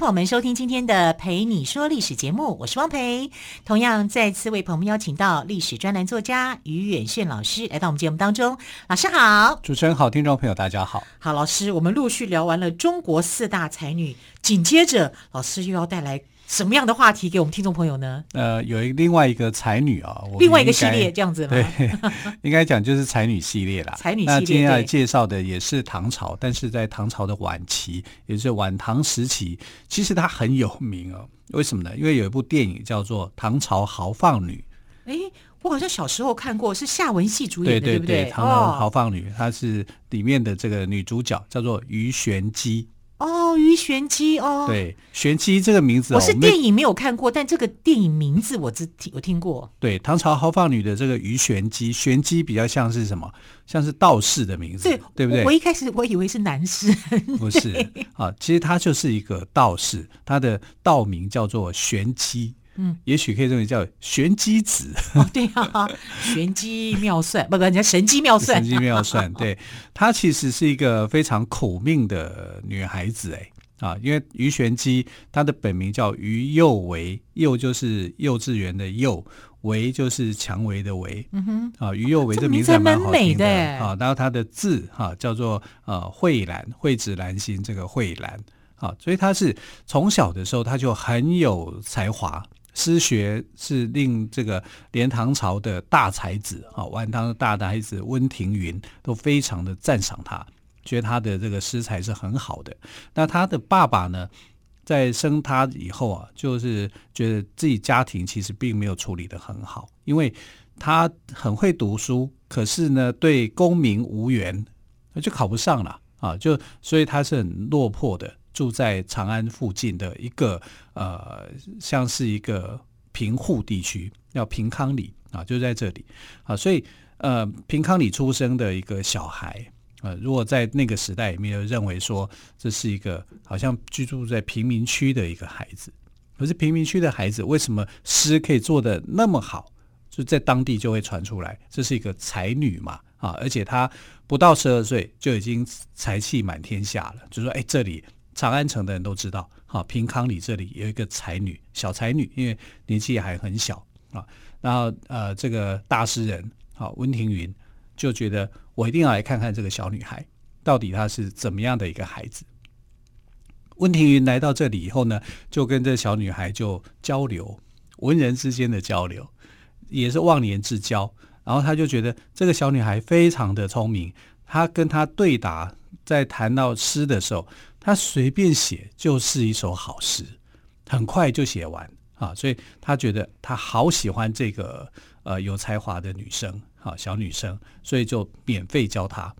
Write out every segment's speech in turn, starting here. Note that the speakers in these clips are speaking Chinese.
朋友们收听今天的《陪你说历史》节目，我是汪培。同样再次为朋友们邀请到历史专栏作家于远炫老师来到我们节目当中。老师好，主持人好，听众朋友大家好。好，老师，我们陆续聊完了中国四大才女，紧接着老师又要带来。什么样的话题给我们听众朋友呢？呃，有一另外一个才女啊，另外一个系列这样子吗？对，应该讲就是才女系列啦。才女系列。那今天要介绍的也是唐朝，但是在唐朝的晚期，也就是晚唐时期，其实她很有名哦。为什么呢？因为有一部电影叫做《唐朝豪放女》。哎，我好像小时候看过，是夏文汐主演的，对不对？对，唐朝豪放女，她是里面的这个女主角，叫做鱼玄机。哦，鱼玄机哦，对，玄机这个名字，哦，我是电影没有看过，但这个电影名字我只听我听过。对，唐朝豪放女的这个鱼玄机，玄机比较像是什么？像是道士的名字，对，对不对？我一开始我以为是男士，不是啊，其实他就是一个道士，他的道名叫做玄机。嗯，也许可以认为叫玄机子。哦，对啊，玄机妙算，不不，人家神机妙算，神机妙算。对，她其实是一个非常苦命的女孩子，哎啊，因为于玄机她的本名叫于幼为，幼就是幼稚园的幼，为就是蔷薇的为。嗯哼，啊，于幼为这名字还蛮好听的啊。然后她的字哈叫做呃蕙兰，蕙质兰心这个蕙兰啊，所以她是从小的时候她就很有才华。诗学是令这个连唐朝的大才子啊，晚唐的大才子温庭筠都非常的赞赏他，觉得他的这个诗才是很好的。那他的爸爸呢，在生他以后啊，就是觉得自己家庭其实并没有处理的很好，因为他很会读书，可是呢，对功名无缘，那就考不上了啊，就所以他是很落魄的。住在长安附近的一个呃，像是一个贫户地区，叫平康里啊，就在这里啊。所以呃，平康里出生的一个小孩呃，如果在那个时代里面，认为说这是一个好像居住在贫民区的一个孩子。可是贫民区的孩子为什么诗可以做得那么好？就在当地就会传出来，这是一个才女嘛啊！而且她不到十二岁就已经才气满天下了，就说哎，这里。长安城的人都知道，哈，平康里这里有一个才女，小才女，因为年纪还很小啊。然后呃，这个大诗人，好，温庭筠就觉得我一定要来看看这个小女孩到底她是怎么样的一个孩子。温庭筠来到这里以后呢，就跟这小女孩就交流，文人之间的交流，也是忘年之交。然后他就觉得这个小女孩非常的聪明，他跟她对答，在谈到诗的时候。他随便写就是一首好诗，很快就写完啊！所以他觉得他好喜欢这个呃有才华的女生啊，小女生，所以就免费教她。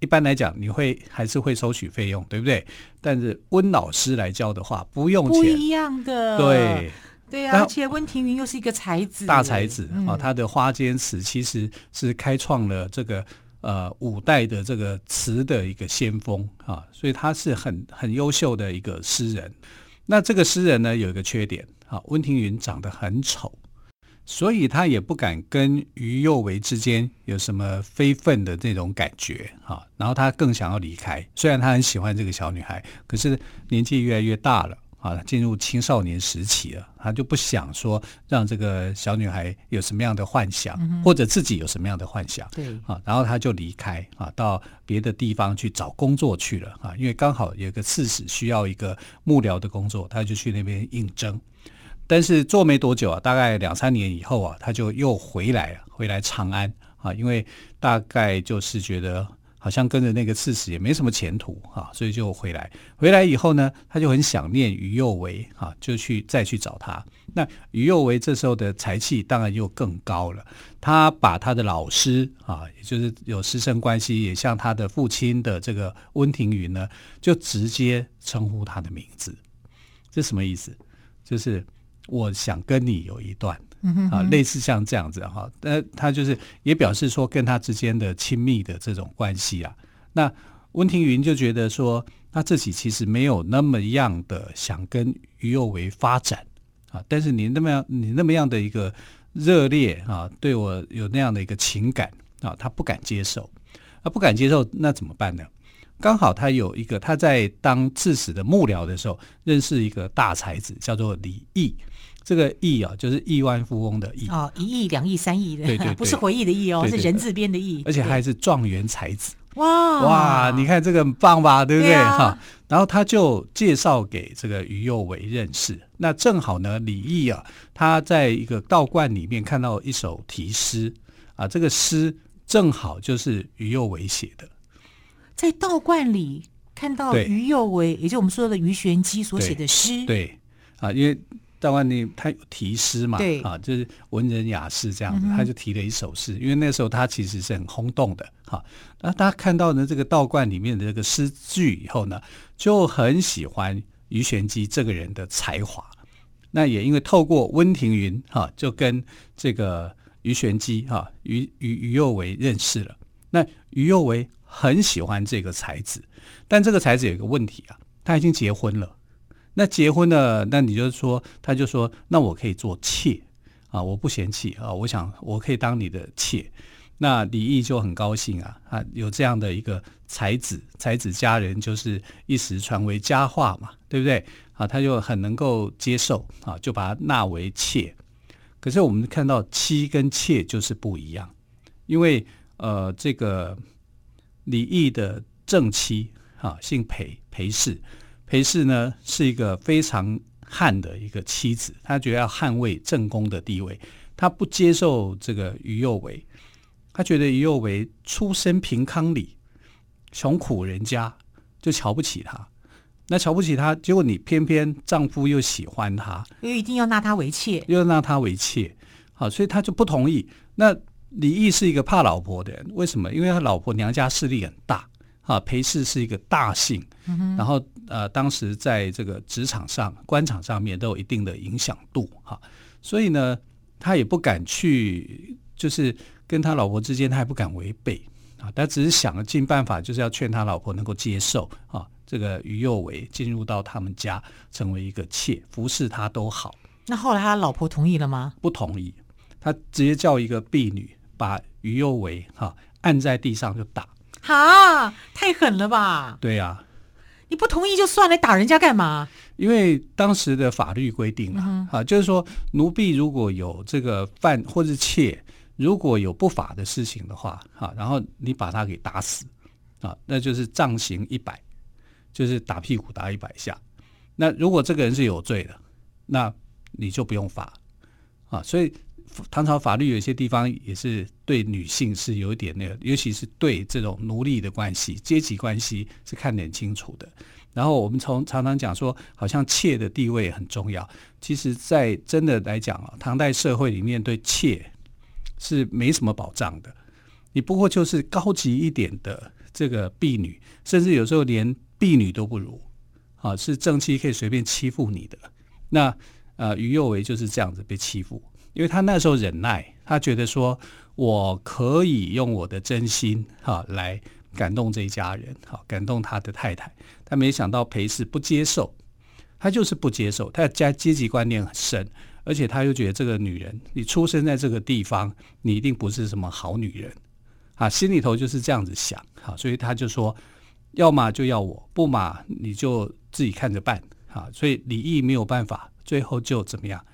一般来讲，你会还是会收取费用，对不对？但是温老师来教的话，不用钱，不一样的。对对啊，而且温庭筠又是一个才子，大才子啊！他的《花间词》其实是开创了这个。呃，五代的这个词的一个先锋啊，所以他是很很优秀的一个诗人。那这个诗人呢，有一个缺点啊，温庭筠长得很丑，所以他也不敢跟鱼幼薇之间有什么非分的那种感觉啊。然后他更想要离开，虽然他很喜欢这个小女孩，可是年纪越来越大了。啊，进入青少年时期了，他就不想说让这个小女孩有什么样的幻想，嗯、或者自己有什么样的幻想。对啊，然后他就离开啊，到别的地方去找工作去了啊，因为刚好有个刺史需要一个幕僚的工作，他就去那边应征。但是做没多久啊，大概两三年以后啊，他就又回来了，回来长安啊，因为大概就是觉得。好像跟着那个刺史也没什么前途啊，所以就回来。回来以后呢，他就很想念于幼为啊，就去再去找他。那于幼为这时候的才气当然又更高了，他把他的老师啊，也就是有师生关系，也像他的父亲的这个温庭筠呢，就直接称呼他的名字。这什么意思？就是我想跟你有一段。啊，类似像这样子哈，那他就是也表示说跟他之间的亲密的这种关系啊。那温庭筠就觉得说，他自己其实没有那么样的想跟于右为发展啊，但是你那么样，你那么样的一个热烈啊，对我有那样的一个情感啊，他不敢接受，他不敢接受，那怎么办呢？刚好他有一个他在当刺史的幕僚的时候，认识一个大才子，叫做李益。这个亿啊，就是亿万富翁的亿。哦，一亿、两亿、三亿的，对对对，不是回忆的忆哦，是人字边的亿，而且还是状元才子。哇。哇，你看这个很棒吧，对不对？哈、啊，然后他就介绍给这个于右为认识。那正好呢，李益啊，他在一个道观里面看到一首题诗啊，这个诗正好就是于右为写的，在道观里看到于右为，也就我们说的于玄机所写的诗，对，对。啊，因为。道观里他有题诗嘛？对啊，就是文人雅士这样子，他就提了一首诗。因为那时候他其实是很轰动的哈。那大家看到呢这个道观里面的这个诗句以后呢，就很喜欢鱼玄机这个人的才华。那也因为透过温庭筠哈，就跟这个鱼玄机哈于于于右为认识了。那于右为很喜欢这个才子，但这个才子有一个问题啊，他已经结婚了。那结婚了，那你就说，他就说，那我可以做妾啊，我不嫌弃啊，我想我可以当你的妾。那李毅就很高兴啊，啊，有这样的一个才子，才子佳人就是一时传为佳话嘛，对不对？啊，他就很能够接受啊，就把他纳为妾。可是我们看到妻跟妾就是不一样，因为呃，这个李毅的正妻啊，姓裴，裴氏。裴氏呢是一个非常悍的一个妻子，她觉得要捍卫正宫的地位，她不接受这个于右为，她觉得于右为出身贫康里，穷苦人家就瞧不起他，那瞧不起她，结果你偏偏丈夫又喜欢她，又一定要纳她为妾，又要纳她为妾，好，所以她就不同意。那李毅是一个怕老婆的人，为什么？因为他老婆娘家势力很大。啊，裴氏是一个大姓，嗯、然后呃，当时在这个职场上、官场上面都有一定的影响度哈，所以呢，他也不敢去，就是跟他老婆之间，他也不敢违背啊，他只是想了尽办法，就是要劝他老婆能够接受啊，这个于右为进入到他们家，成为一个妾，服侍他都好。那后来他老婆同意了吗？不同意，他直接叫一个婢女把于右为哈按在地上就打。哈，太狠了吧！对呀、啊，你不同意就算了，打人家干嘛？因为当时的法律规定啊，就是说奴婢如果有这个犯或是妾，如果有不法的事情的话，哈、啊，然后你把他给打死，啊，那就是杖刑一百，就是打屁股打一百下。那如果这个人是有罪的，那你就不用罚，啊，所以。唐朝法律有些地方也是对女性是有一点那个，尤其是对这种奴隶的关系、阶级关系是看得很清楚的。然后我们从常常讲说，好像妾的地位很重要。其实，在真的来讲啊，唐代社会里面对妾是没什么保障的。你不过就是高级一点的这个婢女，甚至有时候连婢女都不如啊，是正妻可以随便欺负你的。那呃，于右为就是这样子被欺负。因为他那时候忍耐，他觉得说我可以用我的真心哈来感动这一家人，哈感动他的太太。他没想到裴氏不接受，他就是不接受，他家阶级观念很深，而且他又觉得这个女人，你出生在这个地方，你一定不是什么好女人啊，心里头就是这样子想，哈，所以他就说，要么就要我，不嘛你就自己看着办，哈，所以李毅没有办法，最后就怎么样？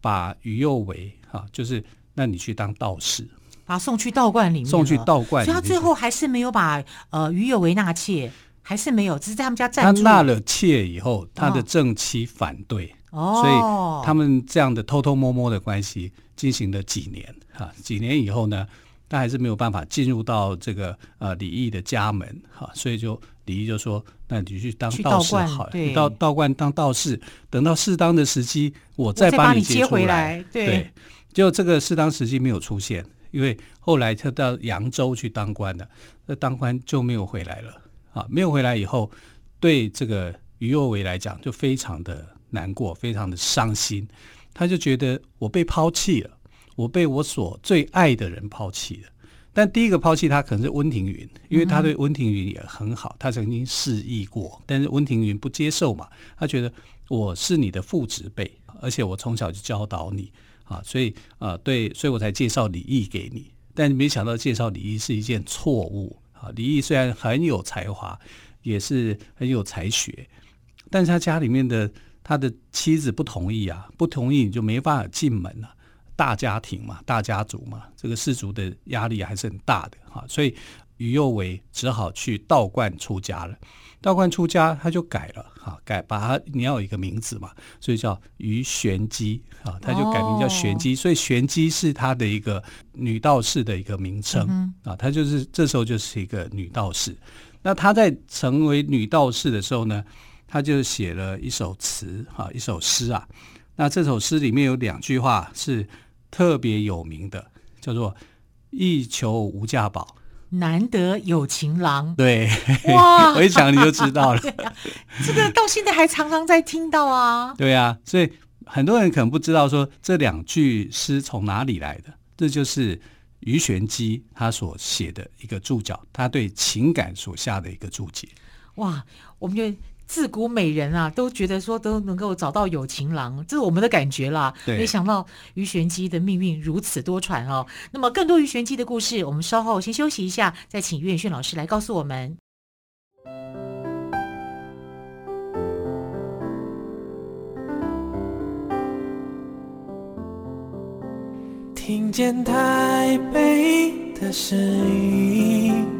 把于右为哈，就是那你去当道士，把他送去道观里面，送去道观，所以他最后还是没有把呃于右为纳妾，还是没有，只是在他们家暂住。他纳了妾以后，他的正妻反对，哦，所以他们这样的偷偷摸摸的关系进行了几年哈，几年以后呢，他还是没有办法进入到这个呃李毅的家门哈，所以就。李毅就说：“那你去当道士好了，你到道观当道士，等到适当的时机，我再把你接回来。对”对，就这个适当时机没有出现，因为后来他到扬州去当官了，那当官就没有回来了啊，没有回来以后，对这个于右为来讲就非常的难过，非常的伤心。他就觉得我被抛弃了，我被我所最爱的人抛弃了。但第一个抛弃他可能是温庭筠，因为他对温庭筠也很好，他曾经示意过，但是温庭筠不接受嘛，他觉得我是你的父执辈，而且我从小就教导你啊，所以啊，对，所以我才介绍李益给你。但没想到介绍李益是一件错误啊！李益虽然很有才华，也是很有才学，但是他家里面的他的妻子不同意啊，不同意你就没办法进门了。大家庭嘛，大家族嘛，这个氏族的压力还是很大的哈，所以于右为只好去道观出家了。道观出家，他就改了哈，改把他你要有一个名字嘛，所以叫于玄机啊，他就改名叫玄机，所以玄机是他的一个女道士的一个名称啊，他就是这时候就是一个女道士。那他在成为女道士的时候呢，他就写了一首词哈，一首诗啊。那这首诗里面有两句话是。特别有名的叫做“一求无价宝，难得有情郎”。对，哇，我一讲你就知道了。啊、这个到现在还常常在听到啊。对啊，所以很多人可能不知道说这两句诗从哪里来的。这就是鱼玄机他所写的一个注脚，他对情感所下的一个注解。哇，我们就。自古美人啊，都觉得说都能够找到有情郎，这是我们的感觉啦。对，没想到鱼玄机的命运如此多舛哦。那么更多鱼玄机的故事，我们稍后先休息一下，再请于远炫老师来告诉我们。听见台北的声音。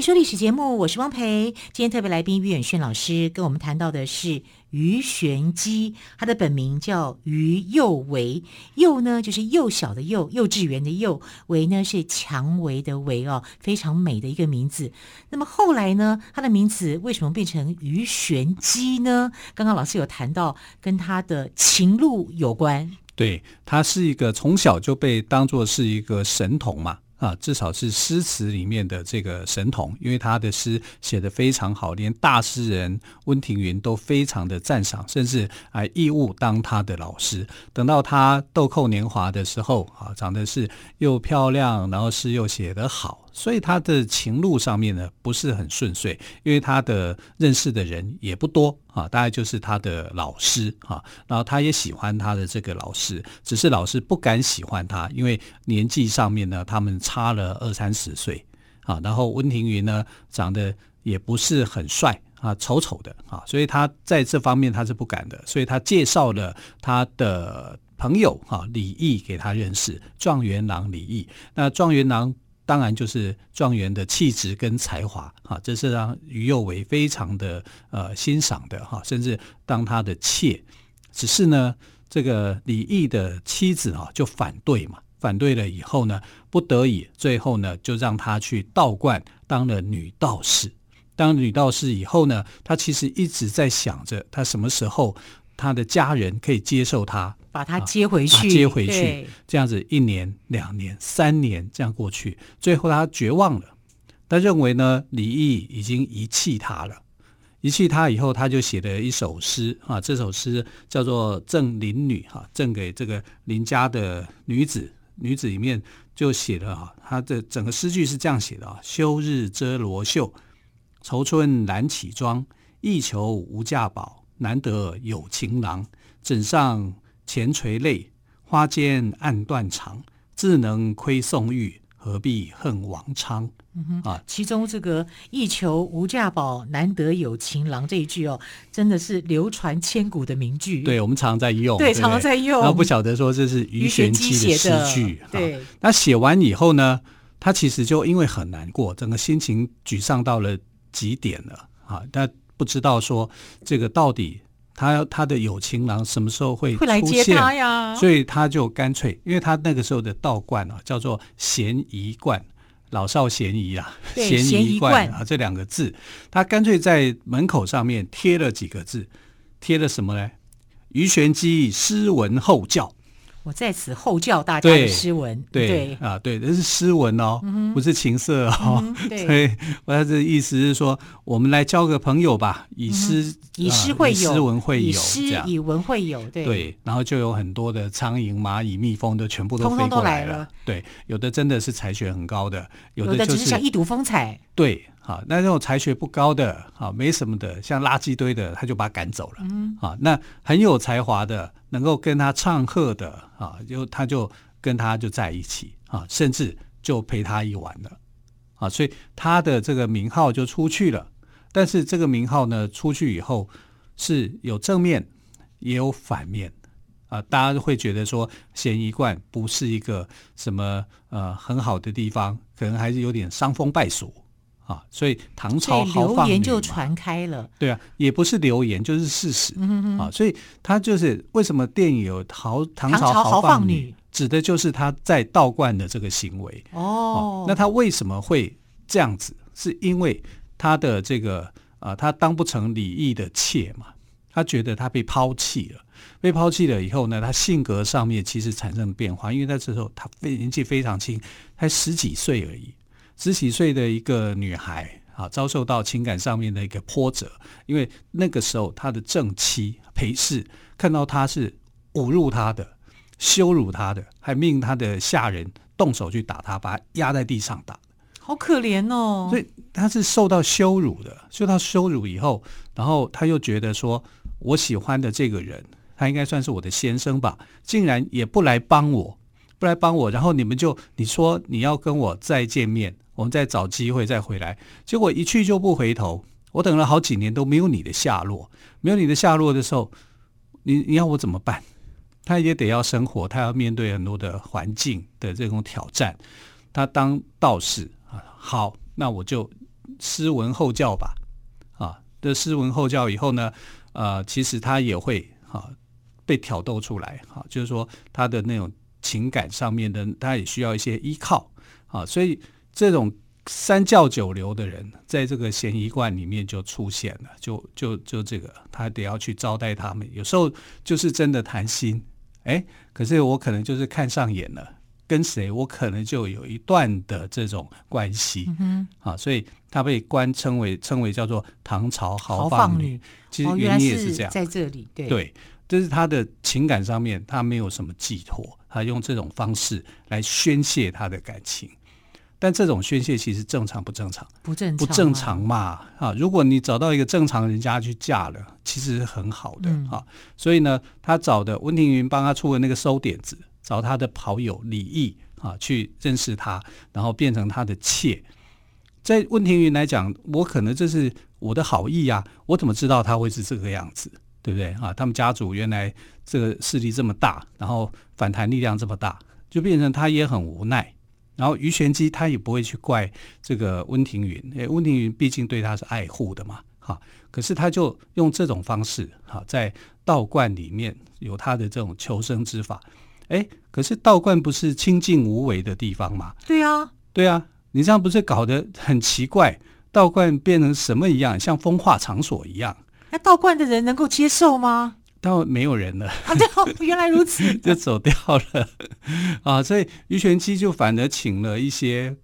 你说历史节目，我是汪培。今天特别来宾于远炫老师跟我们谈到的是鱼玄机，他的本名叫于幼维。幼呢就是幼小的幼，幼稚园的幼；维呢是蔷薇的薇哦，非常美的一个名字。那么后来呢，他的名字为什么变成鱼玄机呢？刚刚老师有谈到跟他的情路有关。对，他是一个从小就被当作是一个神童嘛。啊，至少是诗词里面的这个神童，因为他的诗写得非常好，连大诗人温庭筠都非常的赞赏，甚至啊义务当他的老师。等到他豆蔻年华的时候，啊，长得是又漂亮，然后诗又写得好。所以他的情路上面呢，不是很顺遂，因为他的认识的人也不多啊，大概就是他的老师啊，然后他也喜欢他的这个老师，只是老师不敢喜欢他，因为年纪上面呢，他们差了二三十岁啊，然后温庭筠呢，长得也不是很帅啊，丑丑的啊，所以他在这方面他是不敢的，所以他介绍了他的朋友啊李益给他认识，状元郎李益，那状元郎。当然就是状元的气质跟才华哈，这是让于右为非常的呃欣赏的哈，甚至当他的妾。只是呢，这个李毅的妻子啊就反对嘛，反对了以后呢，不得已最后呢就让他去道观当了女道士。当女道士以后呢，他其实一直在想着他什么时候他的家人可以接受他。把他接回去，啊、接回去，这样子一年、两年、三年这样过去，最后他绝望了。他认为呢，李益已经遗弃他了，遗弃他以后，他就写了一首诗啊，这首诗叫做《赠邻女》哈，赠给这个邻家的女子。女子里面就写了哈，他的整个诗句是这样写的啊：休日遮罗袖，愁春懒起妆，一求无价宝，难得有情郎，枕上。前垂泪，花间暗断肠。自能亏宋玉，何必恨王昌？啊，其中这个“一求无价宝，难得有情郎”这一句哦，真的是流传千古的名句。对，我们常常在用，对，对常常在用。然后不晓得说这是鱼玄机的诗句。对，那写完以后呢，他其实就因为很难过，整个心情沮丧到了极点了啊！他不知道说这个到底他他的有情郎什么时候会出现，会来接他呀？所以他就干脆，因为他那个时候的道观啊，叫做咸宜观，老少咸宜啊，咸宜观啊这两个字，他干脆在门口上面贴了几个字，贴了什么呢？鱼玄机诗文后教。我在此后教大家的诗文，对，对，啊，对，这是诗文哦，嗯、不是情色哦。嗯、所以我的意思是说，我们来交个朋友吧，以诗、嗯、以诗会友，诗文会友，以诗以文会友，对对。然后就有很多的苍蝇、蚂蚁、蜜蜂都全部都飞过来了，通通来了。对，有的真的是才学很高的，有的、就是、有的只是想一睹风采。对。啊，那那种才学不高的，啊，没什么的，像垃圾堆的，他就把他赶走了。嗯，啊，那很有才华的，能够跟他唱和的，啊，就他就跟他就在一起，啊，甚至就陪他一晚了，啊，所以他的这个名号就出去了。但是这个名号呢，出去以后是有正面也有反面，啊，大家都会觉得说咸宜观不是一个什么呃很好的地方，可能还是有点伤风败俗。啊，所以唐朝豪放，流言就传开了。对啊，也不是流言，就是事实。嗯、啊，所以他就是为什么电影有豪唐朝豪放女，指的就是他在道观的这个行为。哦、啊，那他为什么会这样子？是因为他的这个啊，他当不成李毅的妾嘛，他觉得他被抛弃了。被抛弃了以后呢，他性格上面其实产生了变化，因为那时候他非年纪非常轻，才十几岁而已。十几岁的一个女孩啊，遭受到情感上面的一个波折，因为那个时候她的正妻裴氏看到她是侮辱她的、羞辱她的，还命她的下人动手去打她，把她压在地上打，好可怜哦。所以她是受到羞辱的，受到羞辱以后，然后她又觉得说，我喜欢的这个人，他应该算是我的先生吧，竟然也不来帮我，不来帮我，然后你们就你说你要跟我再见面。我们再找机会再回来，结果一去就不回头。我等了好几年都没有你的下落，没有你的下落的时候，你你要我怎么办？他也得要生活，他要面对很多的环境的这种挑战。他当道士啊，好，那我就诗文后教吧。啊，这诗文后教以后呢，呃，其实他也会啊被挑逗出来，哈，就是说他的那种情感上面的，他也需要一些依靠啊，所以。这种三教九流的人，在这个咸宜观里面就出现了，就就就这个，他得要去招待他们。有时候就是真的谈心，哎，可是我可能就是看上眼了，跟谁我可能就有一段的这种关系，嗯、啊，所以他被官称为称为叫做唐朝豪放女。其实原因也是这样，哦、在这里对对，就是他的情感上面他没有什么寄托，他用这种方式来宣泄他的感情。但这种宣泄其实正常不正常？不正常，不正常嘛？啊，如果你找到一个正常人家去嫁了，其实是很好的啊、嗯。所以呢，他找的温庭筠帮他出的那个馊点子，找他的跑友李益啊去认识他，然后变成他的妾。在温庭筠来讲，我可能这是我的好意呀，我怎么知道他会是这个样子？对不对啊？他们家族原来这个势力这么大，然后反弹力量这么大，就变成他也很无奈。然后鱼玄机他也不会去怪这个温庭筠，诶，温庭筠毕竟对他是爱护的嘛，哈。可是他就用这种方式，哈，在道观里面有他的这种求生之法，诶，可是道观不是清净无为的地方吗？对啊，对啊，你这样不是搞得很奇怪？道观变成什么一样，像风化场所一样？那道观的人能够接受吗？到没有人了 啊！对，原来如此，就走掉了 啊！所以鱼玄机就反而请了一些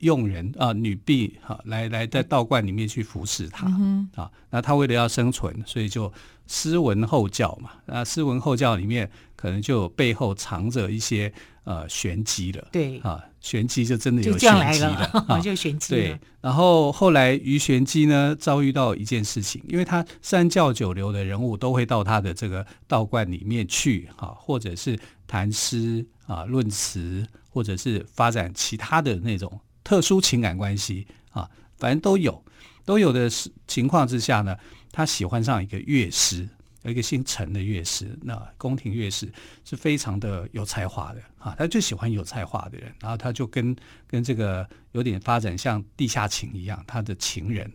佣人啊、女婢哈，来来在道观里面去服侍他、嗯、啊。那他为了要生存，所以就诗文后教嘛。那诗文后教里面可能就背后藏着一些呃玄机了。对啊。玄机就真的有玄机了，了啊、就玄机。对，然后后来于玄机呢遭遇到一件事情，因为他三教九流的人物都会到他的这个道观里面去啊，或者是谈诗啊、论词，或者是发展其他的那种特殊情感关系啊，反正都有，都有的情况之下呢，他喜欢上一个乐师，有一个姓陈的乐师，那宫廷乐师是非常的有才华的啊，他就喜欢有才华的人，然后他就跟跟这个有点发展像地下情一样，他的情人。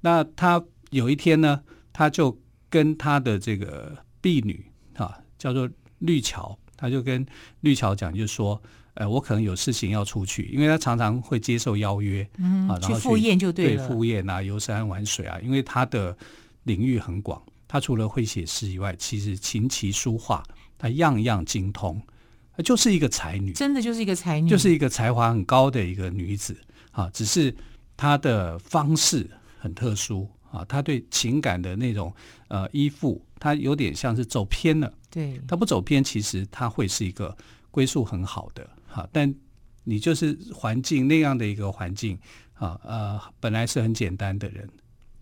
那他有一天呢，他就跟他的这个婢女啊，叫做绿桥，他就跟绿桥讲，就说。呃，我可能有事情要出去，因为他常常会接受邀约，嗯，啊，然后去赴宴就对了，对，赴宴啊，游山玩水啊，因为他的领域很广，他除了会写诗以外，其实琴棋书画他样样精通，她就是一个才女，真的就是一个才女，就是一个才华很高的一个女子啊，只是她的方式很特殊啊，她对情感的那种呃依附，她有点像是走偏了，对，她不走偏，其实她会是一个归宿很好的。啊，但你就是环境那样的一个环境啊，呃，本来是很简单的人，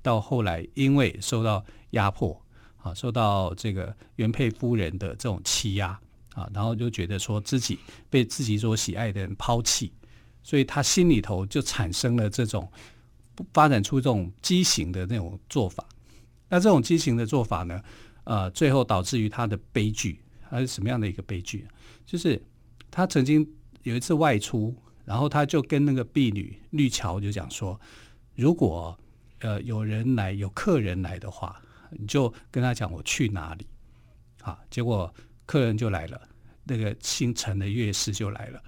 到后来因为受到压迫啊，受到这个原配夫人的这种欺压啊，然后就觉得说自己被自己所喜爱的人抛弃，所以他心里头就产生了这种发展出这种畸形的那种做法。那这种畸形的做法呢，呃，最后导致于他的悲剧，他是什么样的一个悲剧？就是他曾经。有一次外出，然后他就跟那个婢女绿桥就讲说：“如果呃有人来，有客人来的话，你就跟他讲我去哪里。”啊，结果客人就来了，那个姓陈的乐师就来了。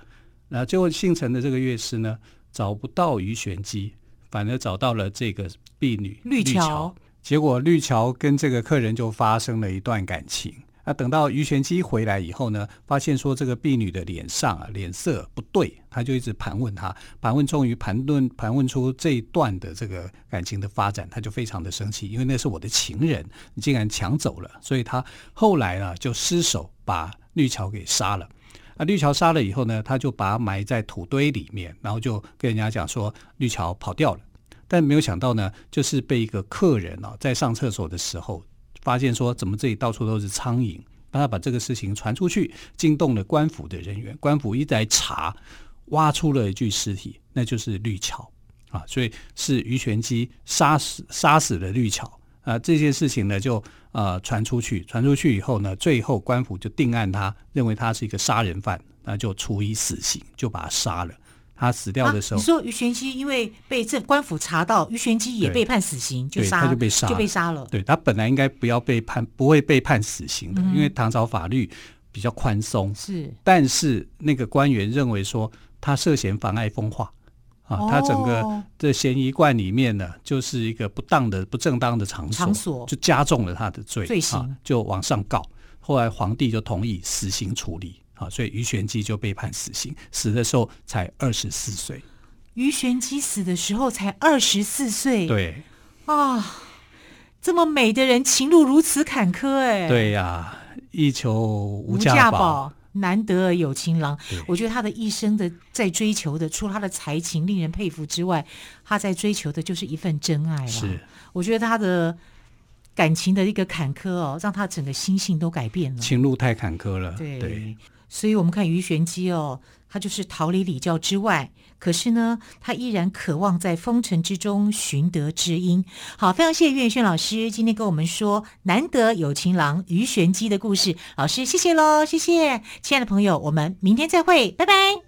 然后结果姓陈的这个乐师呢，找不到鱼玄机，反而找到了这个婢女绿桥。绿桥。结果绿桥跟这个客人就发生了一段感情。那等到鱼玄机回来以后呢，发现说这个婢女的脸上啊脸色不对，他就一直盘问她，盘问终于盘问盘问出这一段的这个感情的发展，他就非常的生气，因为那是我的情人，你竟然抢走了，所以他后来呢就失手把绿桥给杀了。啊，绿桥杀了以后呢，他就把埋在土堆里面，然后就跟人家讲说绿桥跑掉了，但没有想到呢，就是被一个客人啊在上厕所的时候。发现说怎么这里到处都是苍蝇，帮他把这个事情传出去，惊动了官府的人员。官府一来查，挖出了一具尸体，那就是绿桥啊，所以是鱼玄机杀死杀死了绿桥啊。这件事情呢就呃传出去，传出去以后呢，最后官府就定案，他认为他是一个杀人犯，那就处以死刑，就把他杀了。他死掉的时候，啊、你说于玄机因为被这官府查到，于玄机也被判死刑，就杀，他就被杀，就被杀了。对，他本来应该不要被判，不会被判死刑的，嗯、因为唐朝法律比较宽松。是，但是那个官员认为说他涉嫌妨碍风化啊，他整个的嫌疑罐里面呢，就是一个不当的、不正当的场所，场所就加重了他的罪罪行、啊，就往上告。后来皇帝就同意死刑处理。啊，所以于玄机就被判死刑，死的时候才二十四岁。于玄机死的时候才二十四岁，对啊，这么美的人，情路如此坎坷，哎，对呀、啊，一求无价宝，难得有情郎。我觉得他的一生的在追求的，除了他的才情令人佩服之外，他在追求的就是一份真爱。是，我觉得他的感情的一个坎坷哦，让他整个心性都改变了，情路太坎坷了，对。对所以，我们看鱼玄机哦，他就是逃离礼教之外，可是呢，他依然渴望在风尘之中寻得知音。好，非常谢谢岳轩老师今天跟我们说难得有情郎鱼玄机的故事。老师，谢谢喽，谢谢，亲爱的朋友，我们明天再会，拜拜。